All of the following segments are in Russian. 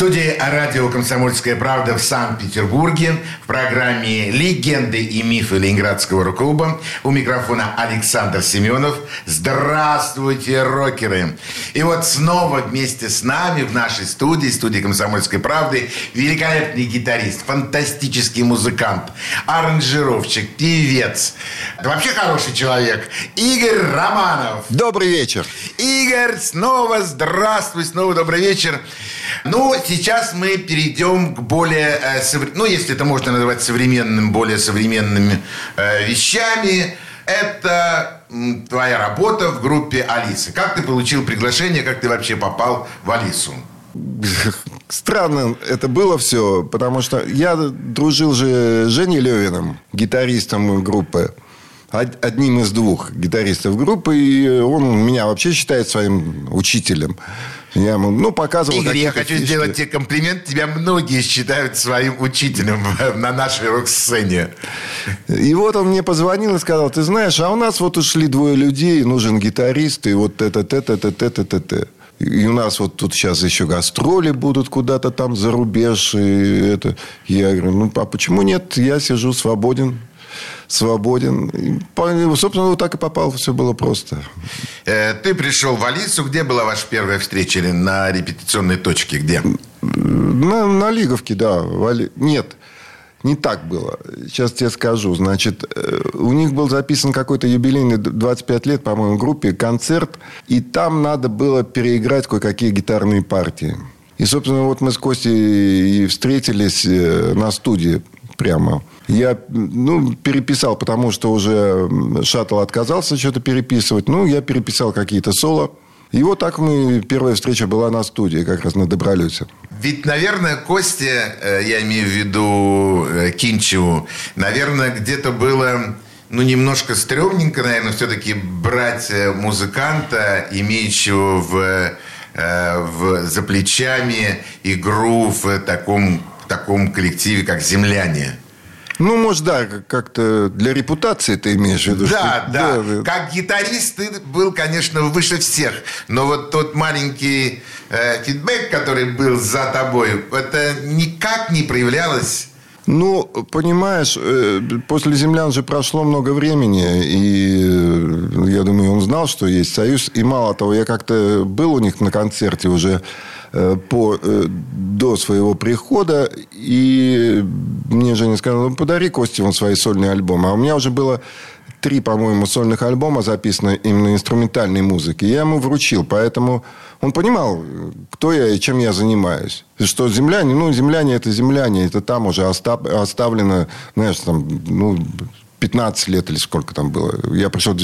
студии радио «Комсомольская правда» в Санкт-Петербурге в программе «Легенды и мифы Ленинградского рок-клуба». У микрофона Александр Семенов. Здравствуйте, рокеры! И вот снова вместе с нами в нашей студии, студии «Комсомольской правды», великолепный гитарист, фантастический музыкант, аранжировщик, певец, вообще хороший человек, Игорь Романов. Добрый вечер. Игорь, снова здравствуй, снова добрый вечер. Ну, сейчас мы перейдем к более, э, ну, если это можно называть современным, более современными э, вещами. Это твоя работа в группе Алисы. Как ты получил приглашение, как ты вообще попал в Алису? Странно это было все, потому что я дружил же с Женей Левиным, гитаристом группы одним из двух гитаристов группы, и он меня вообще считает своим учителем. Я ему, ну, показывал... Игорь, я хочу фишки. сделать тебе комплимент. Тебя многие считают своим учителем на нашей рок-сцене. И вот он мне позвонил и сказал, ты знаешь, а у нас вот ушли двое людей, нужен гитарист, и вот это, это, это, это, это, это. И у нас вот тут сейчас еще гастроли будут куда-то там за рубеж. И это. Я говорю, ну, а почему нет? Я сижу свободен свободен. И, собственно, вот так и попал. Все было просто. Э, ты пришел в Алису. Где была ваша первая встреча? Или на репетиционной точке? Где? На, на Лиговке, да. Нет. Не так было. Сейчас тебе скажу. Значит, э, у них был записан какой-то юбилейный 25 лет, по-моему, группе, концерт. И там надо было переиграть кое-какие гитарные партии. И, собственно, вот мы с Костей и встретились э, на студии прямо. Я ну, переписал, потому что уже шаттл отказался что-то переписывать. Ну, я переписал какие-то соло. И вот так мы, первая встреча была на студии, как раз на Добролюте. Ведь, наверное, Косте, э, я имею в виду э, Кинчеву, наверное, где-то было ну, немножко стрёмненько, наверное, все-таки брать э, музыканта, имеющего в, в, за плечами игру в таком, таком коллективе, как «Земляне». Ну, может, да, как-то для репутации ты имеешь в виду. Да, что... да. да. Как гитарист ты был, конечно, выше всех. Но вот тот маленький э, фидбэк, который был за тобой, это никак не проявлялось ну, понимаешь, э, после землян же прошло много времени, и э, я думаю, он знал, что есть союз. И мало того, я как-то был у них на концерте уже по, э, до своего прихода. И мне Женя сказал, ну, подари Косте он свои сольные альбомы. А у меня уже было три, по-моему, сольных альбома записано именно инструментальной музыки. Я ему вручил, поэтому он понимал, кто я и чем я занимаюсь. Что земляне, ну, земляне это земляне, это там уже оставлено, знаешь, там, ну, 15 лет или сколько там было. Я пришел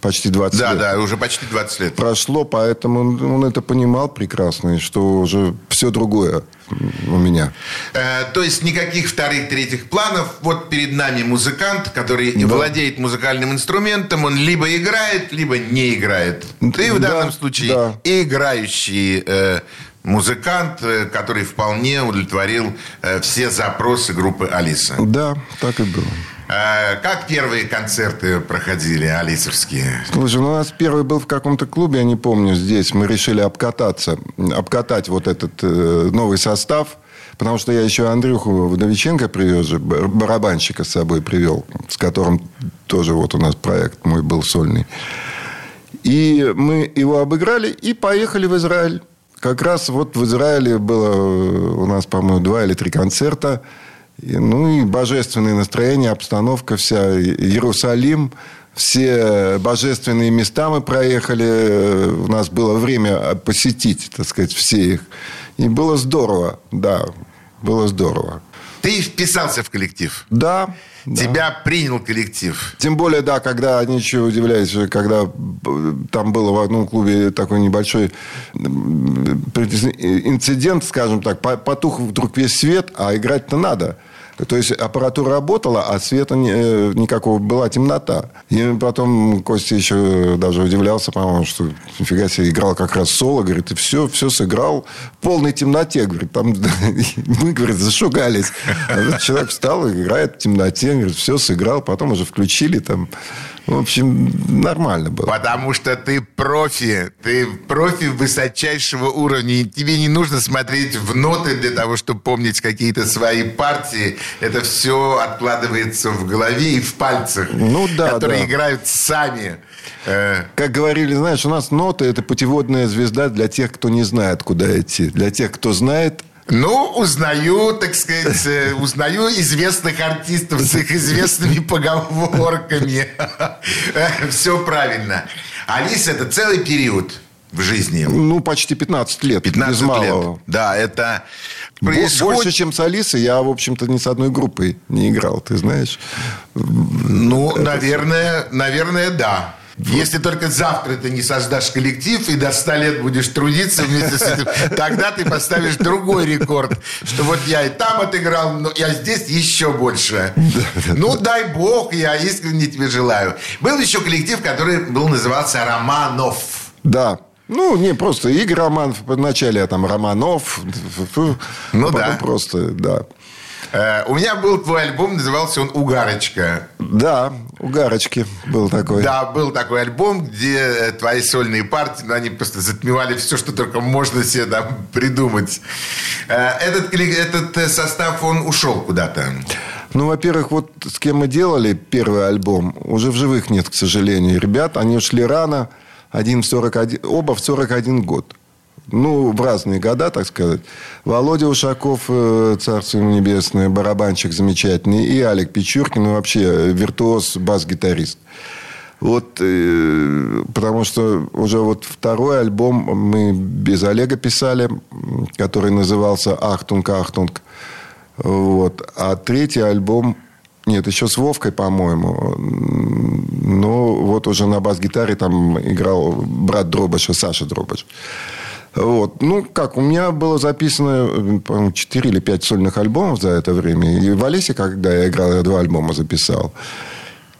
почти 20 да, лет. Да, да, уже почти 20 лет. Прошло, поэтому он это понимал прекрасно, что уже все другое у меня. Э, то есть никаких вторых, третьих планов. Вот перед нами музыкант, который да. владеет музыкальным инструментом. Он либо играет, либо не играет. Ты в да, данном случае да. играющий э, музыкант, э, который вполне удовлетворил э, все запросы группы Алиса. Да, так и было. А как первые концерты проходили, алисовские? Слушай, ну у нас первый был в каком-то клубе, я не помню, здесь. Мы решили обкататься, обкатать вот этот э, новый состав. Потому что я еще Андрюху Вдовиченко привез барабанщика с собой привел, с которым тоже вот у нас проект мой был сольный. И мы его обыграли и поехали в Израиль. Как раз вот в Израиле было у нас, по-моему, два или три концерта. И, ну и божественное настроение, обстановка вся, Иерусалим, все божественные места мы проехали. У нас было время посетить, так сказать, все их. И было здорово, да, было здорово. Ты вписался в коллектив? Да. Тебя да. принял коллектив? Тем более, да, когда, еще удивляюсь, когда там было в одном клубе такой небольшой инцидент, скажем так, потух вдруг весь свет, а играть-то надо. То есть аппаратура работала, а света э, никакого была темнота. И потом Костя еще даже удивлялся, по-моему, что нифига себе играл как раз соло. Говорит, и все, все сыграл в полной темноте. Говорит, там мы, говорит, зашугались. А человек встал, играет в темноте. Говорит, все сыграл. Потом уже включили там в общем, нормально было. Потому что ты профи. Ты профи высочайшего уровня. И тебе не нужно смотреть в ноты для того, чтобы помнить какие-то свои партии. Это все откладывается в голове и в пальцах. Ну, да, которые да. играют сами. Э. Как говорили, знаешь, у нас ноты – это путеводная звезда для тех, кто не знает, куда идти. Для тех, кто знает, ну, узнаю, так сказать, э, узнаю известных артистов с их известными поговорками. Все правильно. Алиса – это целый период в жизни. Ну, почти 15 лет. 15 без малого. лет. Да, это происходит... Больше, чем с Алисой, я, в общем-то, ни с одной группой не играл, ты знаешь. Ну, это... наверное, наверное, да. Если только завтра ты не создашь коллектив и до 100 лет будешь трудиться вместе с этим, тогда ты поставишь другой рекорд, что вот я и там отыграл, но я здесь еще больше. Ну, дай бог, я искренне тебе желаю. Был еще коллектив, который был назывался «Романов». Да, ну, не, просто Игорь Романов. Вначале я там Романов. Ну, да. Просто, да. Э, у меня был твой альбом, назывался он «Угарочка». Да, «Угарочки» был такой. Да, был такой альбом, где э, твои сольные партии, ну, они просто затмевали все, что только можно себе там придумать. Э, этот, этот состав, он ушел куда-то. Ну, во-первых, вот с кем мы делали первый альбом, уже в живых нет, к сожалению. Ребят, они ушли рано, один в 41, оба в 41 год ну, в разные года, так сказать. Володя Ушаков, э, царство ему небесное, барабанщик замечательный, и Алик Печуркин, вообще виртуоз, бас-гитарист. Вот, э, потому что уже вот второй альбом мы без Олега писали, который назывался «Ахтунг, Ахтунг». Вот. А третий альбом нет, еще с Вовкой, по-моему. Но вот уже на бас-гитаре там играл брат Дробаша, Саша Дробаш. Вот. Ну, как, у меня было записано, по-моему, 4 или 5 сольных альбомов за это время. И в Алисе, когда я играл, я два альбома записал.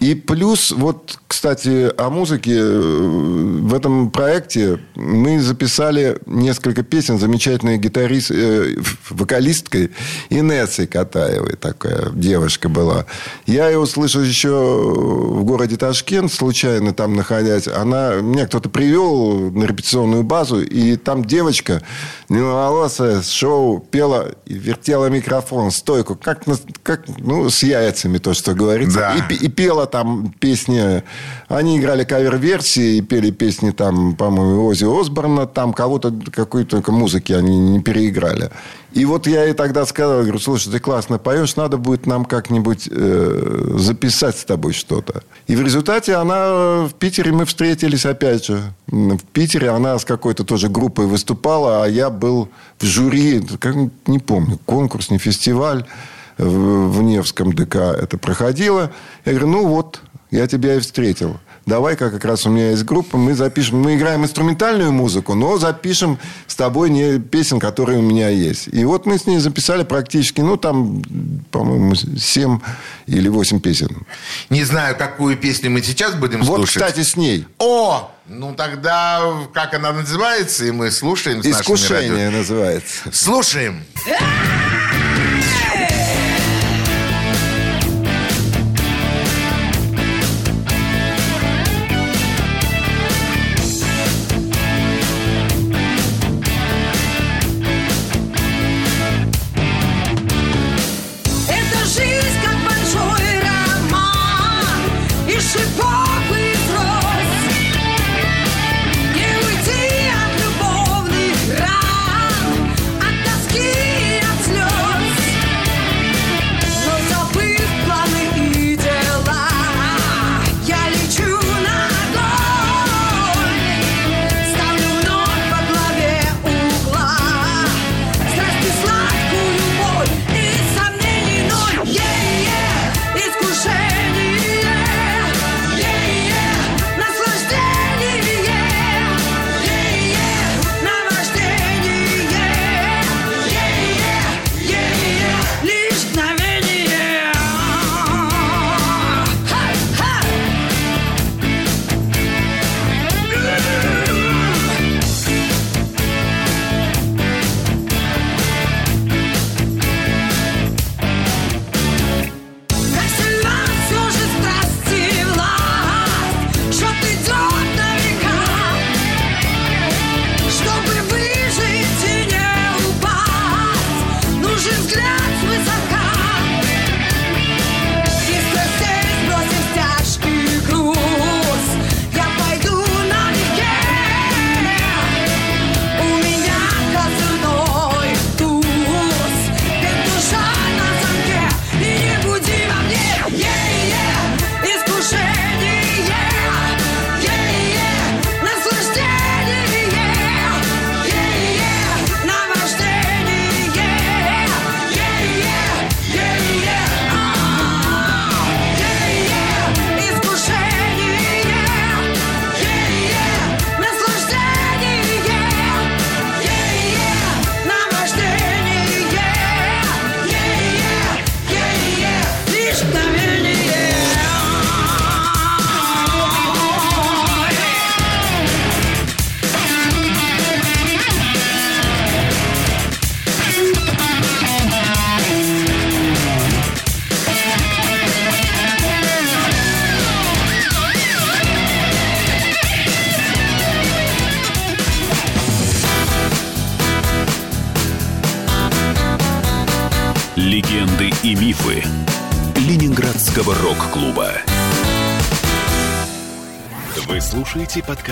И плюс, вот, кстати, о музыке. В этом проекте мы записали несколько песен замечательной гитарист, э, вокалисткой Инессой Катаевой. Такая девушка была. Я ее услышал еще в городе Ташкент, случайно там находясь. Она, меня кто-то привел на репетиционную базу, и там девочка, длинноволосая, с шоу, пела и вертела микрофон, стойку, как, как ну, с яйцами, то, что говорится. Да. И, и пела там песни... Они играли кавер-версии и пели песни там, по-моему, Ози Осборна. Там кого-то, какой только музыки они не переиграли. И вот я ей тогда сказал, говорю, слушай, ты классно поешь, надо будет нам как-нибудь э, записать с тобой что-то. И в результате она в Питере мы встретились опять же. В Питере она с какой-то тоже группой выступала, а я был в жюри, как, не помню, конкурс, не фестиваль в Невском ДК это проходило. Я говорю, ну вот, я тебя и встретил. Давай-ка как раз у меня есть группа, мы запишем, мы играем инструментальную музыку, но запишем с тобой не песен, которые у меня есть. И вот мы с ней записали практически, ну, там, по-моему, 7 или 8 песен. Не знаю, какую песню мы сейчас будем вот, слушать. Вот, кстати, с ней. О! Ну, тогда как она называется, и мы слушаем с Искушение называется. Слушаем. Слушаем.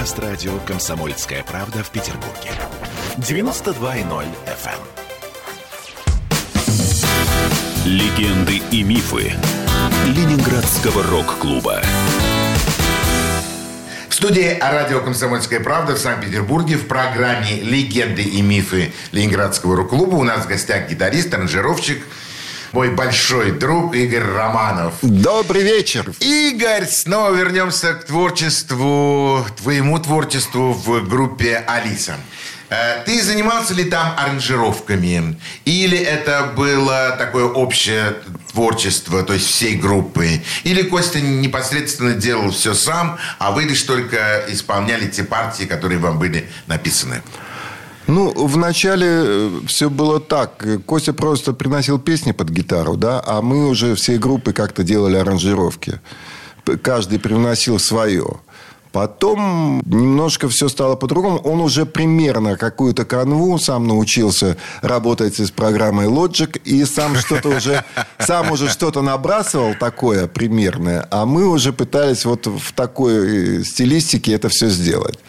подкаст радио «Комсомольская правда» в Петербурге. 92.0 FM. эм. Легенды и мифы Ленинградского рок-клуба. В студии радио «Комсомольская правда» в Санкт-Петербурге в программе «Легенды и мифы Ленинградского рок-клуба» у нас в гостях гитарист, аранжировщик, мой большой друг Игорь Романов. Добрый вечер. Игорь, снова вернемся к творчеству, твоему творчеству в группе «Алиса». Э, Ты занимался ли там аранжировками? Или это было такое общее творчество, то есть всей группы? Или Костя непосредственно делал все сам, а вы лишь только исполняли те партии, которые вам были написаны? Ну, вначале все было так. Костя просто приносил песни под гитару, да, а мы уже всей группой как-то делали аранжировки. Каждый привносил свое. Потом немножко все стало по-другому. Он уже примерно какую-то канву сам научился работать с программой Logic. И сам что-то уже, сам уже что-то набрасывал такое примерное. А мы уже пытались вот в такой стилистике это все сделать.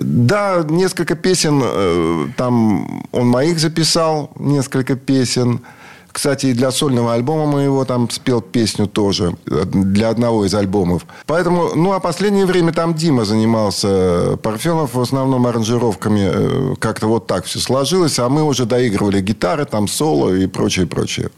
Да, несколько песен, э, там он моих записал, несколько песен. Кстати, и для сольного альбома моего там спел песню тоже, э, для одного из альбомов. Поэтому, ну, а последнее время там Дима занимался, Парфенов в основном аранжировками, э, как-то вот так все сложилось, а мы уже доигрывали гитары, там соло и прочее, прочее.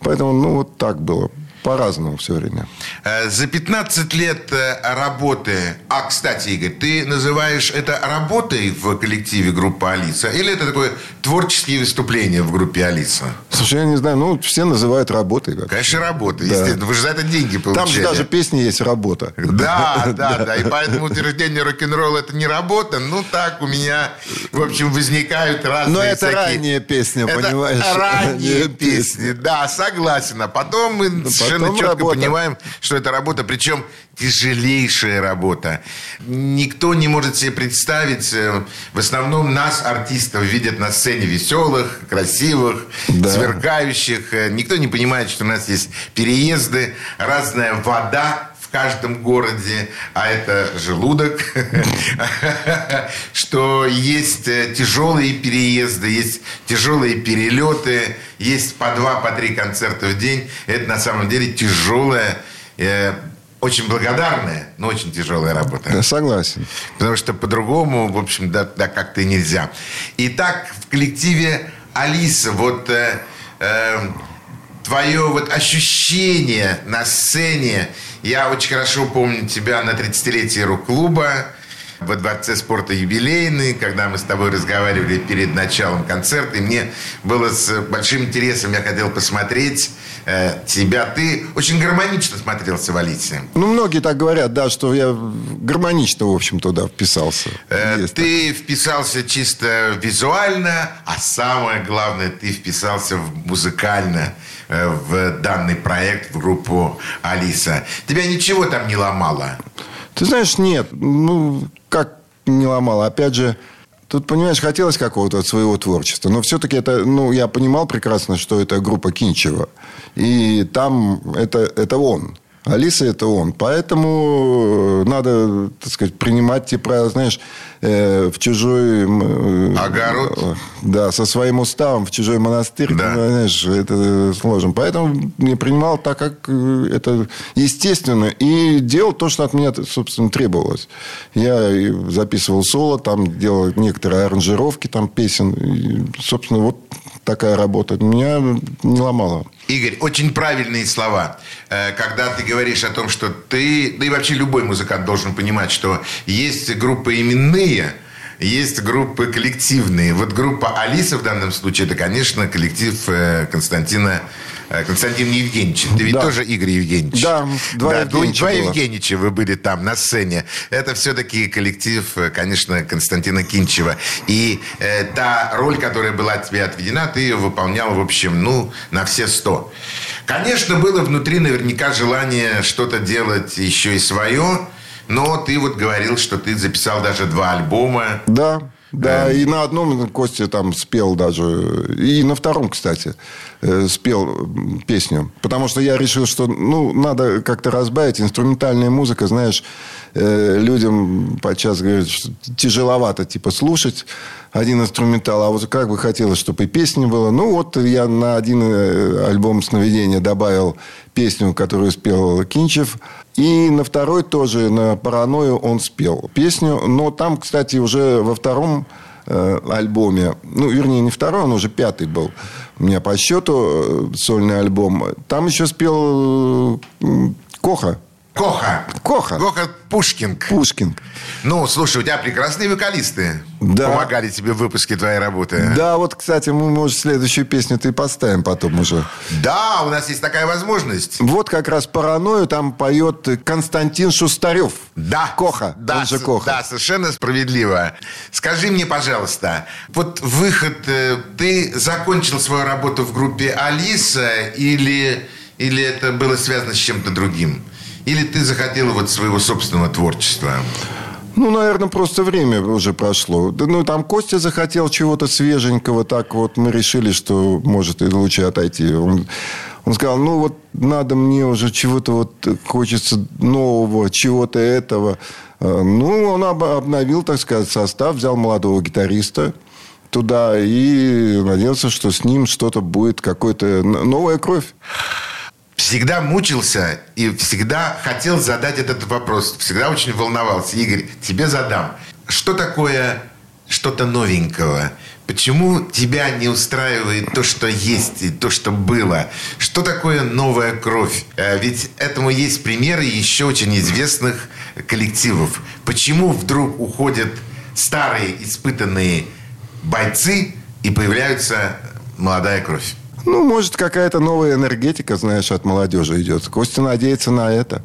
Поэтому, ну, вот так было. По-разному все время. Э, За 15 лет э, работы... А, кстати, Игорь, ты называешь это работой в коллективе группы «Алиса»? Или это такое творческие выступления в группе «Алиса»? Слушай, я не знаю, ну, все называют работой. Как. Конечно, работа, естественно. Вы же за это деньги получали. Там же даже песни есть работа. Да, да, да. И поэтому утверждение рок-н-ролла это не работа. Ну, так у меня, в общем, возникают разные Но это ранняя песня, Это понимаешь? ранние Ранняя песни. Да, согласен. А потом мы совершенно четко работа. понимаем, что это работа, причем тяжелейшая работа. Никто не может себе представить. э, В основном нас, артистов, видят на сцене веселых, красивых, Да. сверкающих. Э, Никто не понимает, что у нас есть переезды, разная вода каждом городе, а это желудок, что есть тяжелые переезды, есть тяжелые перелеты, есть по два, по три концерта в день. Это на самом деле тяжелая, э, очень благодарная, но очень тяжелая работа. Я согласен. Потому что по-другому, в общем, да, да как-то и нельзя. Итак, в коллективе Алиса, вот э, э, твое вот ощущение на сцене, я очень хорошо помню тебя на 30-летии рок-клуба во Дворце спорта юбилейный, когда мы с тобой разговаривали перед началом концерта, и мне было с большим интересом, я хотел посмотреть э, тебя. Ты очень гармонично смотрелся в Алисе. Ну, многие так говорят, да, что я гармонично, в общем, туда вписался. Э, Есть Ты вписался чисто визуально, а самое главное, ты вписался в музыкально в данный проект, в группу Алиса. Тебя ничего там не ломало? Ты знаешь, нет. Ну, как не ломало. Опять же, тут, понимаешь, хотелось какого-то своего творчества. Но все-таки это, ну, я понимал прекрасно, что это группа Кинчева. И там это, это он. Алиса это он. Поэтому э, надо, так сказать, принимать те правила, знаешь, э, в чужой... э, Огород. Да, со своим уставом в чужой монастырь, Да. ну, знаешь, это сложно. Поэтому я принимал так, как это естественно. И делал то, что от меня, собственно, требовалось. Я записывал соло, там делал некоторые аранжировки там песен. И, собственно, вот такая работа. Меня не ломала. Игорь, очень правильные слова. Э, Когда ты говоришь о том, что ты, да и вообще любой музыкант должен понимать, что есть группы именные, есть группы коллективные. Вот группа Алиса в данном случае, это, конечно, коллектив э, Константина э, Константина Евгеньевича. Ты ведь Да. тоже Игорь Евгеньевич? Да, два Евгеньевича два было. Евгеньевича вы были там на сцене. Это все-таки коллектив, э, конечно, Константина Кинчева. И э, та роль, которая была тебе отведена, ты ее выполнял, в общем, ну, на все сто. Конечно, было внутри наверняка желание что-то делать еще и свое, но ты вот говорил, что ты записал даже два альбома. Да. Да, и на одном Костя там спел даже, и на втором, кстати, э, спел песню. Потому что я решил, что, ну, надо как-то разбавить. Инструментальная музыка, знаешь, э, людям подчас говорят, что тяжеловато, типа, слушать один инструментал. А вот как бы хотелось, чтобы и песни было. Ну, вот я на один э, альбом «Сновидения» добавил песню, которую спел Кинчев. И на второй тоже, на «Паранойю» он спел песню. Но там, кстати, уже во втором э, альбоме, ну, вернее, не второй, он уже пятый был у меня по счету э, сольный альбом. Там еще спел э, Коха. Коха. Коха. Коха Пушкинг. Пушкин. Ну, слушай, у тебя прекрасные вокалисты. Да. Помогали тебе в выпуске твоей работы. Да, вот, кстати, мы, может, следующую песню-то и поставим потом уже. Да, у нас есть такая возможность. Вот как раз «Паранойю» там поет Константин Шустарев. Да. Коха, Да, он же Коха. Да, совершенно справедливо. Скажи мне, пожалуйста, вот выход, э, ты закончил свою работу в группе Алиса или, или это было связано с чем-то другим? Или ты захотела вот своего собственного творчества? Ну, наверное, просто время уже прошло. Да, ну, там Костя захотел чего-то свеженького. Так вот мы решили, что может и лучше отойти. Он, он сказал, ну, вот надо мне уже чего-то вот хочется нового, чего-то этого. Э, Ну, он об- обновил, так сказать, состав, взял молодого гитариста туда и надеялся, что с ним что-то будет, какая-то н- новая кровь. Всегда мучился и всегда хотел задать этот вопрос. Всегда очень волновался. Игорь, тебе задам. Что такое что-то новенького? Почему тебя не устраивает то, что есть, и то, что было? Что такое новая кровь? Э, Ведь этому есть примеры еще очень известных коллективов. Почему вдруг уходят старые испытанные бойцы и появляются молодая кровь? Ну, может, какая-то новая энергетика, знаешь, от молодежи идет. Костя надеется на это.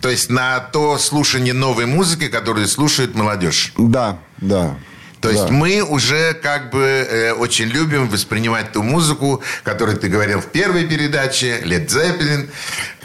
То есть на то слушание новой музыки, которую слушает молодежь. Да, да. То есть да. мы уже как бы э, очень любим воспринимать ту музыку, которую ты говорил в первой передаче, Led Zeppelin,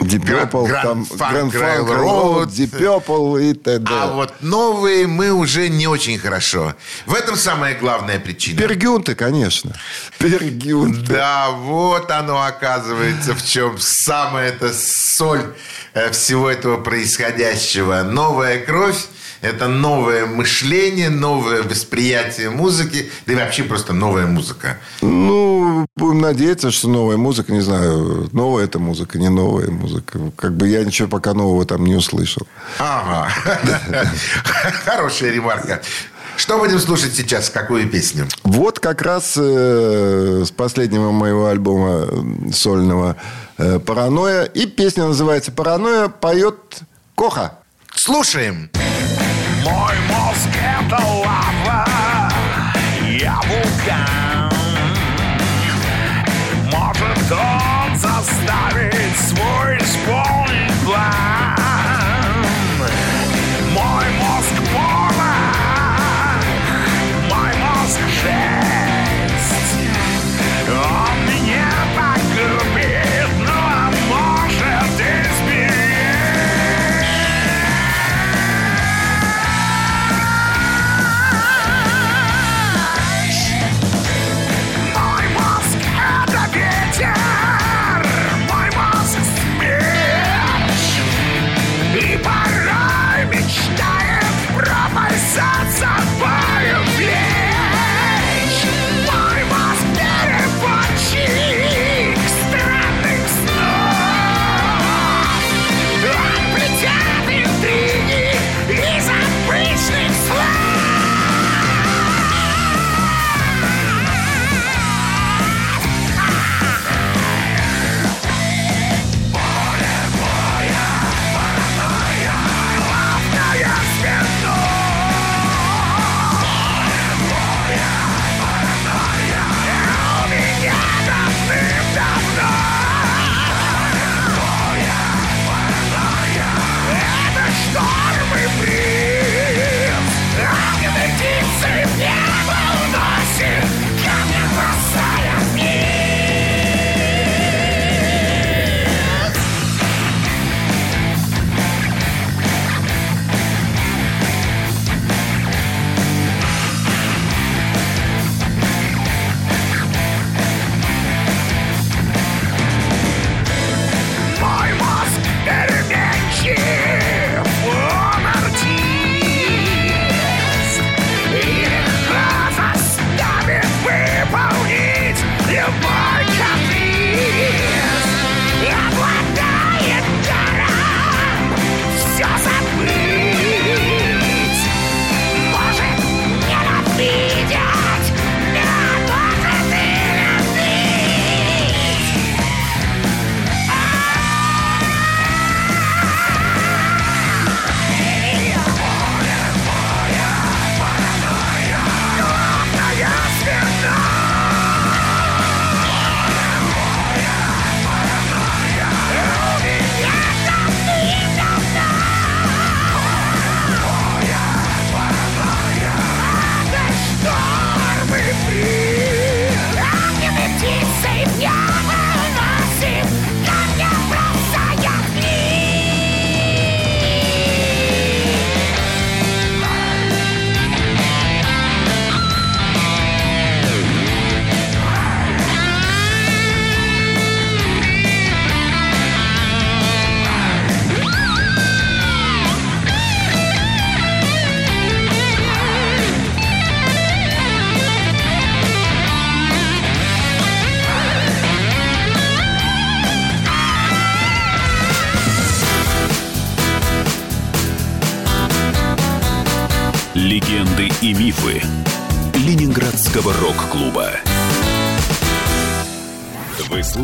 Grand там. Railroad, Deep Purple и т.д. А вот новые мы уже не очень хорошо. В этом самая главная причина. Пергюнты, конечно. Пергюнты. Да, вот оно оказывается, в чем самая эта соль э, всего этого происходящего. Новая кровь – это новое мышление, новое восприятие музыки, да и вообще просто новая музыка. Ну, будем надеяться, что новая музыка, не знаю, новая это музыка, не новая музыка. Как бы я ничего пока нового там не услышал. Ага. Хорошая ремарка. Что будем слушать сейчас? Какую песню? Вот как раз э, с последнего моего альбома э, сольного э, «Паранойя». И песня называется «Паранойя» поет Коха. Слушаем. Мой мозг это лава,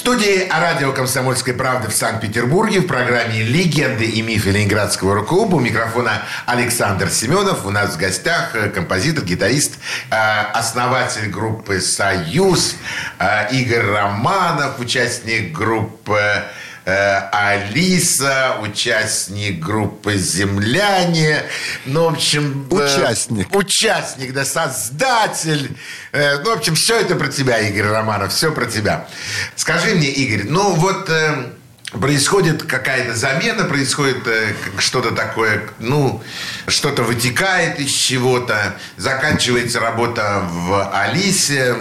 Студии радио «Комсомольской правды» в Санкт-Петербурге в программе «Легенды и мифы Ленинградского рок-клуба» у микрофона Александр Семенов. У нас в гостях э, композитор, гитарист, э, основатель группы «Союз» э, Игорь Романов, участник группы Алиса, участник группы «Земляне». Ну, в общем... э, Участник. Участник, да, создатель. Э, ну, в общем, все это про тебя, Игорь Романов, все про тебя. Скажи мне, Игорь, ну вот... э, Происходит какая-то замена, происходит э, что-то такое, ну, что-то вытекает из чего-то, заканчивается работа в Алисе,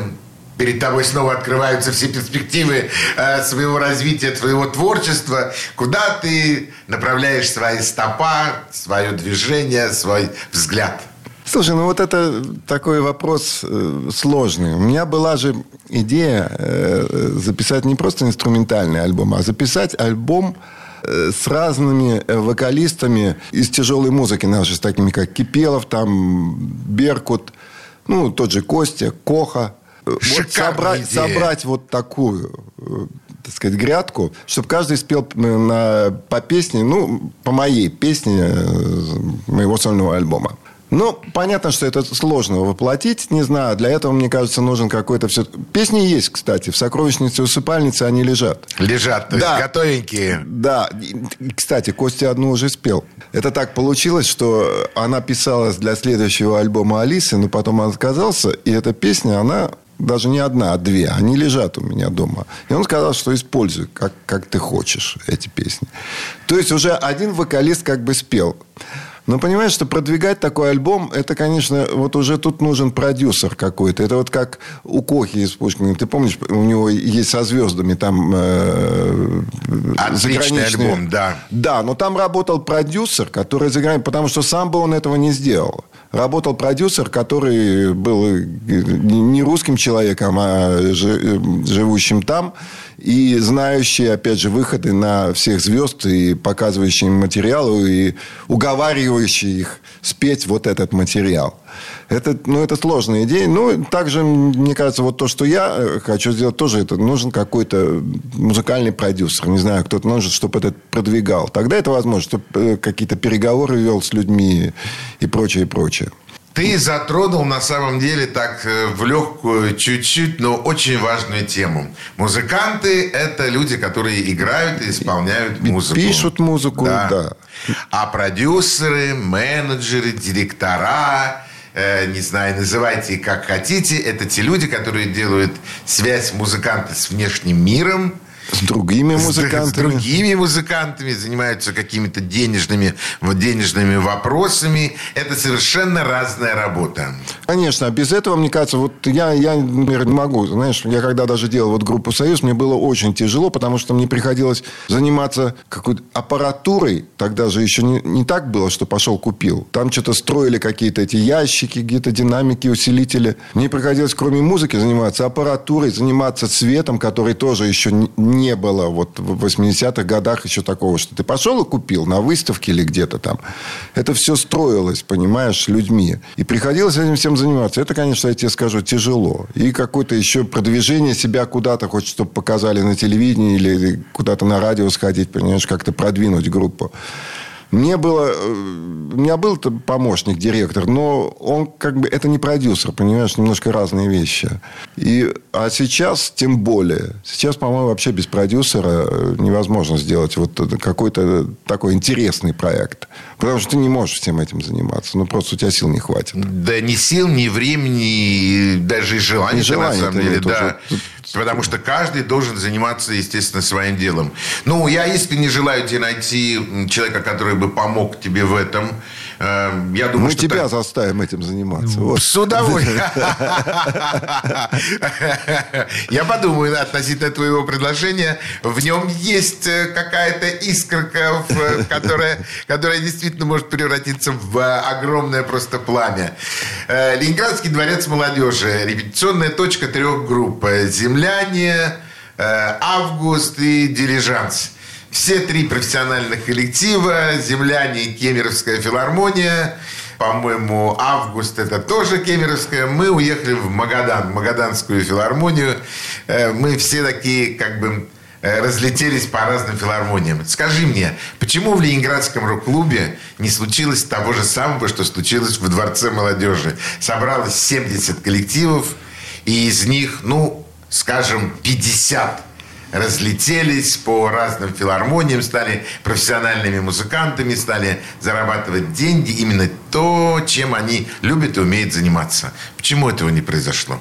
перед тобой снова открываются все перспективы э, своего развития, твоего творчества. Куда ты направляешь свои стопа, свое движение, свой взгляд? Слушай, ну вот это такой вопрос э, сложный. У меня была же идея э, записать не просто инструментальный альбом, а записать альбом э, с разными э, вокалистами из тяжелой музыки нашей, с такими как Кипелов, там Беркут, ну, тот же Костя, Коха. Э, Вот Шикарная собрать, идея. собрать вот такую, э, так сказать, грядку, чтобы каждый спел э, на, по песне, ну, по моей песне э, моего сольного альбома. Ну, понятно, что это сложно воплотить, не знаю. Для этого, мне кажется, нужен какой-то все... Песни есть, кстати. В сокровищнице усыпальницы они лежат. Лежат, то есть Да. готовенькие. Да. Кстати, Костя одну уже спел. Это так получилось, что она писалась для следующего альбома Алисы, но потом он отказался. И эта песня, она даже не одна, а две. Они лежат у меня дома. И он сказал, что используй, как, как ты хочешь эти песни. То есть уже один вокалист как бы спел. Но понимаешь, что продвигать такой альбом, это, конечно, вот уже тут нужен продюсер какой-то. Это вот как у Кохи из Пушкина. Ты помнишь, у него есть со звездами там э, Отличный альбом, да. Да, но там работал продюсер, который за границей, потому что сам бы он этого не сделал. Работал продюсер, который был э, не русским человеком, а жи- э, живущим там и знающий, опять же, выходы на всех звезд и показывающий им материалы и уговаривающий их спеть вот этот материал. Это, ну, это сложная идея. Ну, также, мне кажется, вот то, что я э, хочу сделать, тоже это нужен какой-то музыкальный продюсер. Не знаю, кто-то нужен, чтобы это продвигал. Тогда это возможно, чтобы э, какие-то переговоры вел с людьми и прочее, и прочее. Ты затронул на самом деле так э, в легкую, чуть-чуть, но очень важную тему. Музыканты – это люди, которые играют и исполняют музыку. пишут музыку, да. А продюсеры, менеджеры, директора, не знаю, называйте как хотите, это те люди, которые делают связь музыканта с внешним миром, С другими с- музыкантами. С другими музыкантами, занимаются какими-то денежными, денежными вопросами. Это совершенно разная работа. Конечно, а без этого, мне кажется, вот я, я, например, не могу. Знаешь, я когда даже делал вот группу «Союз», мне было очень тяжело, потому что мне приходилось заниматься какой-то аппаратурой. Тогда же еще не, не так было, что пошел купил. Там что-то строили какие-то эти ящики, где-то динамики, усилители. Мне приходилось, кроме музыки, заниматься аппаратурой, заниматься цветом, который тоже еще не- не было вот в 80-х годах еще такого, что ты пошел и купил на выставке или где-то там. Это все строилось, понимаешь, людьми. И приходилось этим всем заниматься. Это, конечно, я тебе скажу, тяжело. И какое-то еще продвижение себя куда-то, хоть чтобы показали на телевидении или куда-то на радио сходить, понимаешь, как-то продвинуть группу. Мне было... э, У меня был помощник, директор, но он как бы... Это не продюсер, понимаешь, немножко разные вещи. И, а сейчас тем более. Сейчас, по-моему, вообще без продюсера э, невозможно сделать вот какой-то такой интересный проект. Потому что ты не можешь всем этим заниматься. Ну, просто у тебя сил не хватит. Да ни сил, ни времени, и даже и желания, И желания-то на самом деле, да. уже. Потому что каждый должен заниматься, естественно, своим делом. Ну, я искренне желаю тебе найти человека, который бы помог тебе в этом. Э, Я думаю, Мы что тебя так- заставим этим заниматься. Вот. С удовольствием. Я подумаю относительно твоего предложения. В нем есть э, какая-то искорка, э, которая, которая действительно может превратиться в э, огромное просто пламя. Ленинградский дворец молодежи. Репетиционная точка трех групп. «Земляне», «Август» и «Дилижанс». Все три профессиональных коллектива, «Земляне» и «Кемеровская филармония», по-моему, август это тоже Кемеровская. Мы уехали в Магадан, в Магаданскую филармонию. Э, Мы все такие, как бы, э, разлетелись по разным филармониям. Скажи мне, почему в Ленинградском рок-клубе не случилось того же самого, что случилось в Дворце молодежи? Собралось 70 коллективов, и из них, ну, скажем, 50 разлетелись по разным филармониям, стали профессиональными музыкантами, стали зарабатывать деньги, именно то, чем они любят и умеют заниматься. Почему этого не произошло?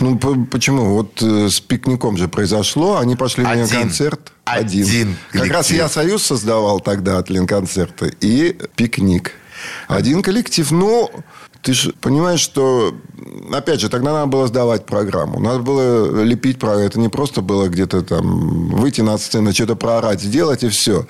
Ну, по- почему? Вот э, с пикником же произошло. Они пошли на Один. концерт. Один Как раз коллектив. я союз создавал тогда от Ленконцерта. И пикник. Один коллектив. Ну, ты же понимаешь, что... Опять же, тогда надо было сдавать программу. Надо было лепить программу. Это не просто было где-то там выйти на сцену, что-то проорать, сделать и все.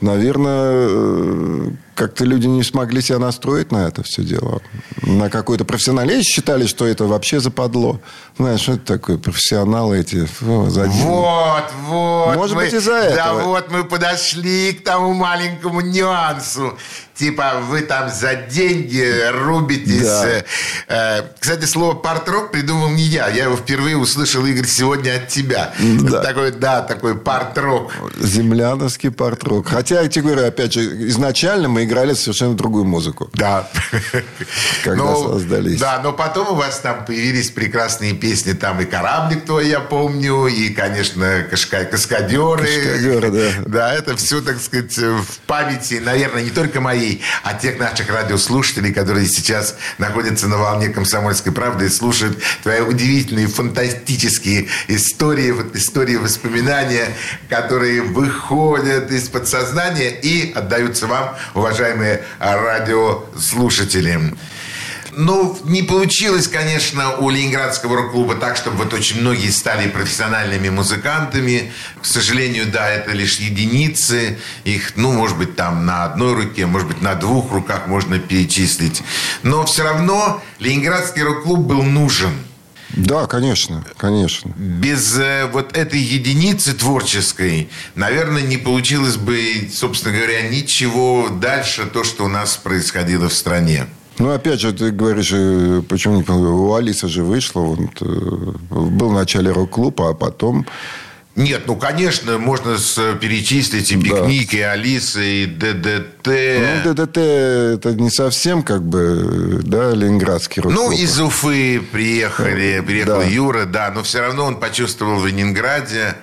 Наверное, э, как-то люди не смогли себя настроить на это все дело. На какой-то профессионализм считали, что это вообще западло. Знаешь, что это такое? Профессионалы эти. фу. Вот, вот. Может мы- быть, из-за Да, этого. вот мы подошли к тому маленькому нюансу. Типа, вы там за деньги рубитесь. Да. Э, э, Кстати, слово парт-рок придумал не я. Я его впервые услышал, Игорь, сегодня от тебя. Да. Такой, да, такой парт-рок. Земляновский портрок. Хотя, я тебе говорю, опять же, изначально мы играли совершенно другую музыку. Да. Когда Но- создались. Да, но потом у вас там появились прекрасные песни. Там и «Кораблик твой» я помню, и, конечно, «Каскадеры». «Каскадеры», да. Да, это все, так сказать, в памяти, наверное, не только моей, а тех наших радиослушателей, которые сейчас находятся на волне «Комсомольской правды» и слушают твои удивительные, фантастические истории, вот истории воспоминания, которые выходят из подсознания и отдаются вам, уважаемые радиослушатели. Ну, не получилось, конечно, у Ленинградского рок-клуба так, чтобы вот очень многие стали профессиональными музыкантами. К сожалению, да, это лишь единицы. Их, ну, может быть, там на одной руке, может быть, на двух руках можно перечислить. Но все равно Ленинградский рок-клуб был нужен. Да, конечно, конечно. Без э, вот этой единицы творческой, наверное, не получилось бы, собственно говоря, ничего дальше, то, что у нас происходило в стране. Ну, опять же, ты говоришь, э, почему не у Алисы же вышло, вот, э, был в начале рок-клуба, а потом... Нет, ну, конечно, можно с- перечислить и Да. пикник, и Алиса, и ДДТ. Ну, ДДТ это не совсем как бы, да, ленинградский рок Ну, из Уфы приехали, приехал Да. Юра, да, но все равно он почувствовал в Ленинграде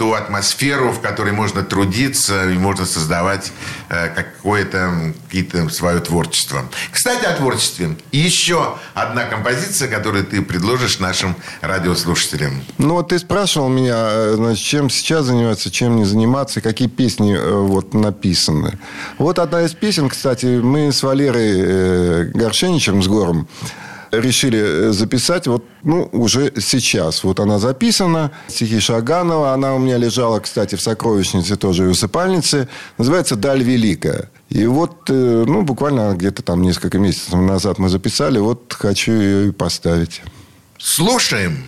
ту атмосферу, в которой можно трудиться и можно создавать э, какое-то какие-то свое творчество. Кстати, о творчестве. Еще одна композиция, которую ты предложишь нашим радиослушателям. Ну, вот ты спрашивал меня, э, значит, чем сейчас заниматься, чем не заниматься, какие песни э, вот написаны. Вот одна из песен, кстати, мы с Валерой Горшеничем, с Гором, решили э, записать вот, ну, уже сейчас. Вот она записана, стихи Шаганова. Она у меня лежала, кстати, в сокровищнице тоже и усыпальнице. Называется «Даль великая». И вот, э, ну, буквально где-то там несколько месяцев назад мы записали. Вот хочу ее и поставить. Слушаем.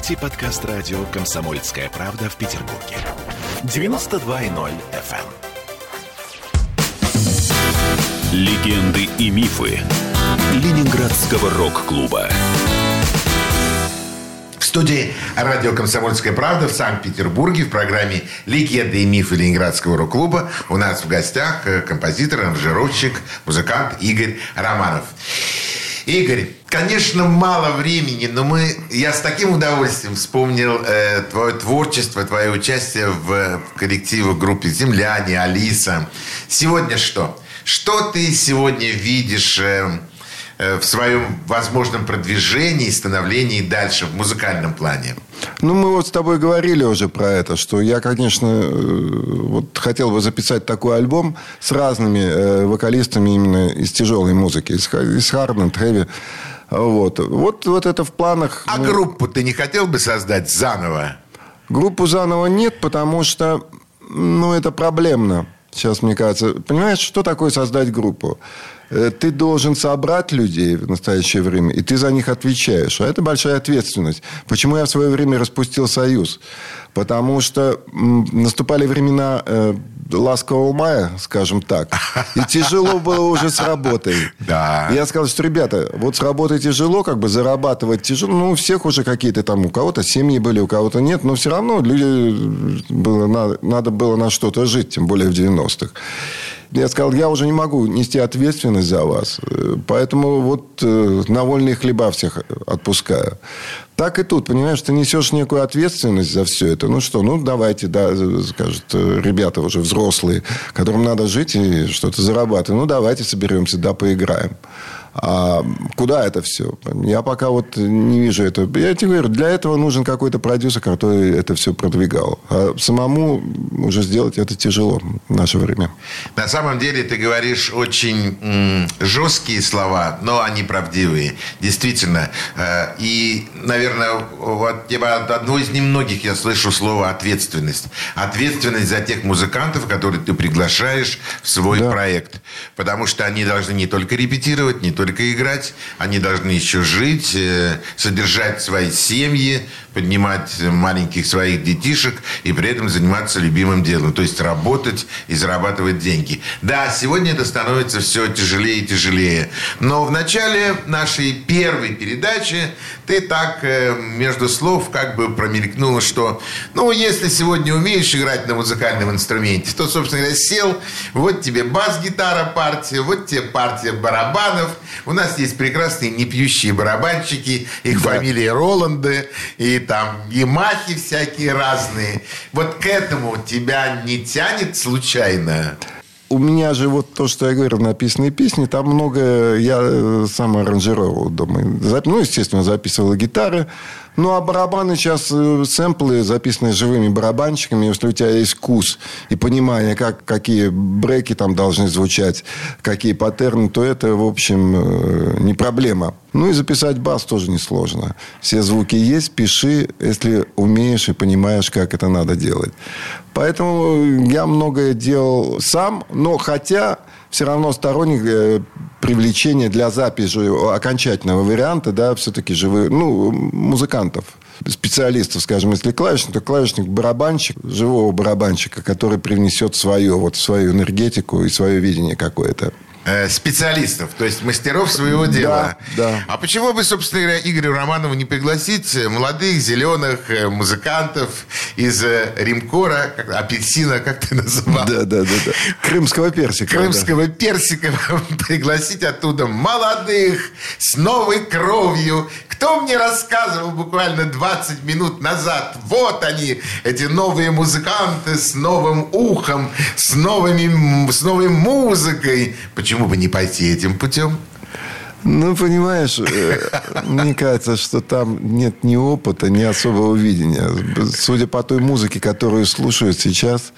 Вы слушаете подкаст радио «Комсомольская правда» в Петербурге. 92.0 FM. эм. Легенды и мифы Ленинградского рок-клуба. В студии радио «Комсомольская правда» в Санкт-Петербурге в программе «Легенды и мифы Ленинградского рок-клуба» у нас в гостях э, композитор, аранжировщик, музыкант Игорь Романов. Игорь, конечно, мало времени, но мы, я с таким удовольствием вспомнил э, твое творчество, твое участие в коллективе группе «Земляне», «Алиса». Сегодня что? Что ты сегодня видишь э, в своем возможном продвижении и становлении дальше в музыкальном плане? Ну, мы вот с тобой говорили уже про это, что я, конечно, э, вот хотел бы записать такой альбом с разными э, вокалистами именно из тяжелой музыки, из, ха- из харден, трэви. Вот. Вот, вот это в планах. А Ну, группу ты не хотел бы создать заново? Группу заново нет, потому что, ну, это проблемно. Сейчас, мне кажется, понимаешь, что такое создать группу? Э, Ты должен собрать людей в настоящее время, и ты за них отвечаешь. А это большая ответственность. Почему я в свое время распустил союз? Потому что наступали времена э, ласкового мая, скажем так, и тяжело было уже с работой. Да. Я сказал, что, ребята, вот с работой тяжело, как бы зарабатывать тяжело. Ну, у всех уже какие-то там, у кого-то семьи были, у кого-то нет. Но все равно люди было, надо, надо было на что-то жить, тем более в 90-х. Я сказал, я уже не могу нести ответственность за вас. Э, Поэтому вот э, на вольные хлеба всех отпускаю. Так и тут, понимаешь, ты несешь некую ответственность за все это. Ну что, ну давайте, да, скажут э, ребята уже взрослые, которым надо жить и что-то зарабатывать. Ну давайте соберемся, да, поиграем. А куда это все? Я пока вот не вижу этого. Я тебе говорю, для этого нужен какой-то продюсер, который это все продвигал. А самому уже сделать это тяжело в наше время. На самом деле ты говоришь очень м, жесткие слова, но они правдивые. Действительно. Э, И, наверное, вот я- от одного из немногих я слышу слово ответственность. Ответственность за тех музыкантов, которые ты приглашаешь в свой Да. проект. Потому что они должны не только репетировать, не только играть, они должны еще жить, э, содержать свои семьи, поднимать маленьких своих детишек и при этом заниматься любимым делом, то есть работать и зарабатывать деньги. Да, сегодня это становится все тяжелее и тяжелее. Но в начале нашей первой передачи ты так э, между слов как бы промелькнула, что, ну, если сегодня умеешь играть на музыкальном инструменте, то, собственно говоря, сел, вот тебе бас-гитара партия, вот тебе партия барабанов. У нас есть прекрасные непьющие барабанщики, их Да. фамилии Роланды, и там Ямахи всякие разные. Вот к этому тебя не тянет случайно? У меня же вот то, что я говорю, написанные песни, там много я э, сам аранжировал дома. Ну, естественно, записывал гитары. Ну, а барабаны сейчас, э, сэмплы, записанные живыми барабанщиками, если у тебя есть вкус и понимание, как, какие бреки там должны звучать, какие паттерны, то это, в общем, э, не проблема. Ну, и записать бас тоже несложно. Все звуки есть, пиши, если умеешь и понимаешь, как это надо делать. Поэтому я многое делал сам, но хотя все равно сторонник э, привлечения для записи окончательного варианта, да, все-таки живых, ну, музыкантов, специалистов, скажем, если клавишник, то клавишник барабанщик, живого барабанщика, который привнесет свое, вот свою энергетику и свое видение какое-то. Э, специалистов, то есть мастеров своего дела. да. А почему бы, собственно говоря, Игорю Романову не пригласить э, молодых, зеленых э, музыкантов из Римкора, апельсина, как ты называл? Да, да, да, да. Крымского персика. да. Крымского персика пригласить оттуда молодых, с новой кровью. Кто мне рассказывал буквально 20 минут назад? Вот они, эти новые музыканты с новым ухом, с, новыми, с новой музыкой. Почему бы не пойти этим путем? Ну, понимаешь, э, мне кажется, что там нет ни опыта, ни особого видения. Судя по той музыке, которую слушают сейчас,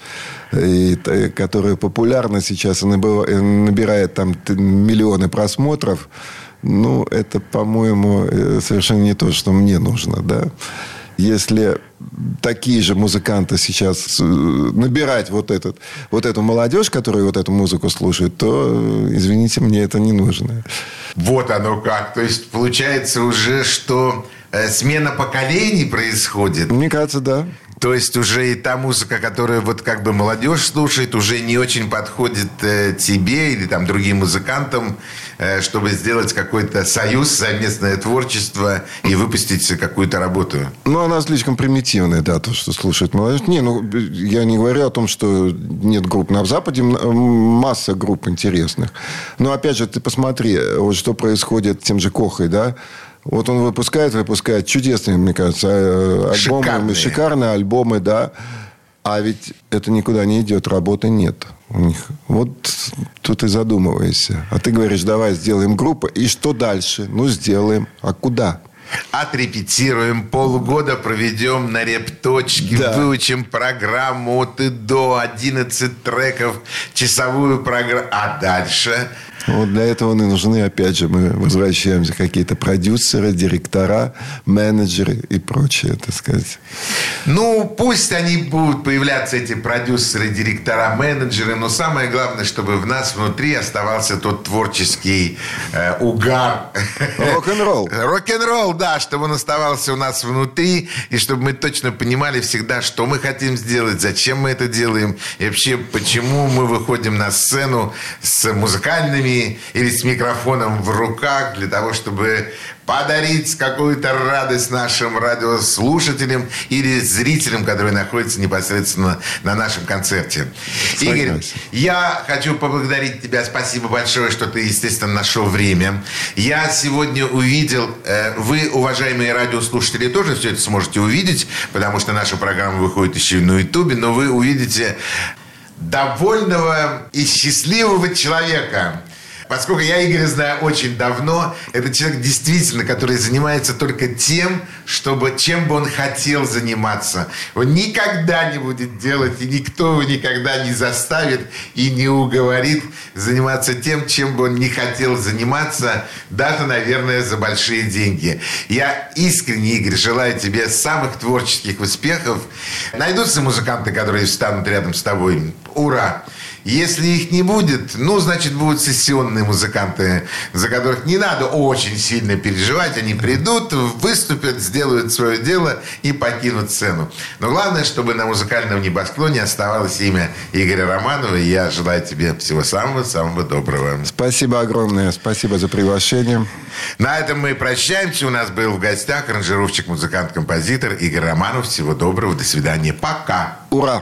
и т- которая популярна сейчас и набирает там миллионы просмотров, ну, это, по-моему, э, совершенно не то, что мне нужно, да. если такие же музыканты сейчас э, набирать вот, этот, вот эту молодежь, которая вот эту музыку слушает, то, э, извините, мне это не нужно. Вот оно как. То есть получается уже, что смена поколений происходит. Мне кажется, да. То есть уже и та музыка, которую вот как бы молодежь слушает, уже не очень подходит э, тебе или там другим музыкантам, э, чтобы сделать какой-то союз, совместное творчество и выпустить какую-то работу. Ну, она слишком примитивная, да, то, что слушает молодежь. Не, ну, я не говорю о том, что нет групп. На Западе масса групп интересных. Но, опять же, ты посмотри, вот что происходит с тем же Кохой, да, вот он выпускает, выпускает чудесные, мне кажется, э, альбомы. Шикарные. Шикарные альбомы, да. А ведь это никуда не идет, работы нет у них. Вот тут и задумываешься. А ты говоришь, давай сделаем группу. И что дальше? Ну, сделаем. А куда? Отрепетируем, полгода проведем на репточке, Да. выучим программу от и до, 11 треков, часовую программу. А дальше Вот для этого и нужны, опять же, мы возвращаемся, какие-то продюсеры, директора, менеджеры и прочее, так сказать. Ну, пусть они будут появляться, эти продюсеры, директора, менеджеры, но самое главное, чтобы в нас внутри оставался тот творческий э, угар. Рок-н-ролл. Рок-н-ролл, да, чтобы он оставался у нас внутри, и чтобы мы точно понимали всегда, что мы хотим сделать, зачем мы это делаем, и вообще, почему мы выходим на сцену с музыкальными или с микрофоном в руках для того, чтобы подарить какую-то радость нашим радиослушателям или зрителям, которые находятся непосредственно на нашем концерте. Игорь, я хочу поблагодарить тебя. Спасибо большое, что ты, естественно, нашел время. Я сегодня увидел, э, вы, уважаемые радиослушатели, тоже все это сможете увидеть, потому что наша программа выходит еще и на Ютубе, но вы увидите довольного и счастливого человека. Поскольку я Игоря знаю очень давно, это человек действительно, который занимается только тем, чтобы, чем бы он хотел заниматься. Он никогда не будет делать, и никто его никогда не заставит и не уговорит заниматься тем, чем бы он не хотел заниматься, даже, наверное, за большие деньги. Я искренне, Игорь, желаю тебе самых творческих успехов. Найдутся музыканты, которые встанут рядом с тобой. Ура! Если их не будет, ну, значит, будут сессионные музыканты, за которых не надо очень сильно переживать. Они придут, выступят, сделают свое дело и покинут сцену. Но главное, чтобы на музыкальном небосклоне оставалось имя Игоря Романова. И я желаю тебе всего самого-самого доброго. Спасибо огромное. Спасибо за приглашение. На этом мы прощаемся. У нас был в гостях аранжировщик, музыкант, композитор Игорь Романов. Всего доброго. До свидания. Пока. Ура!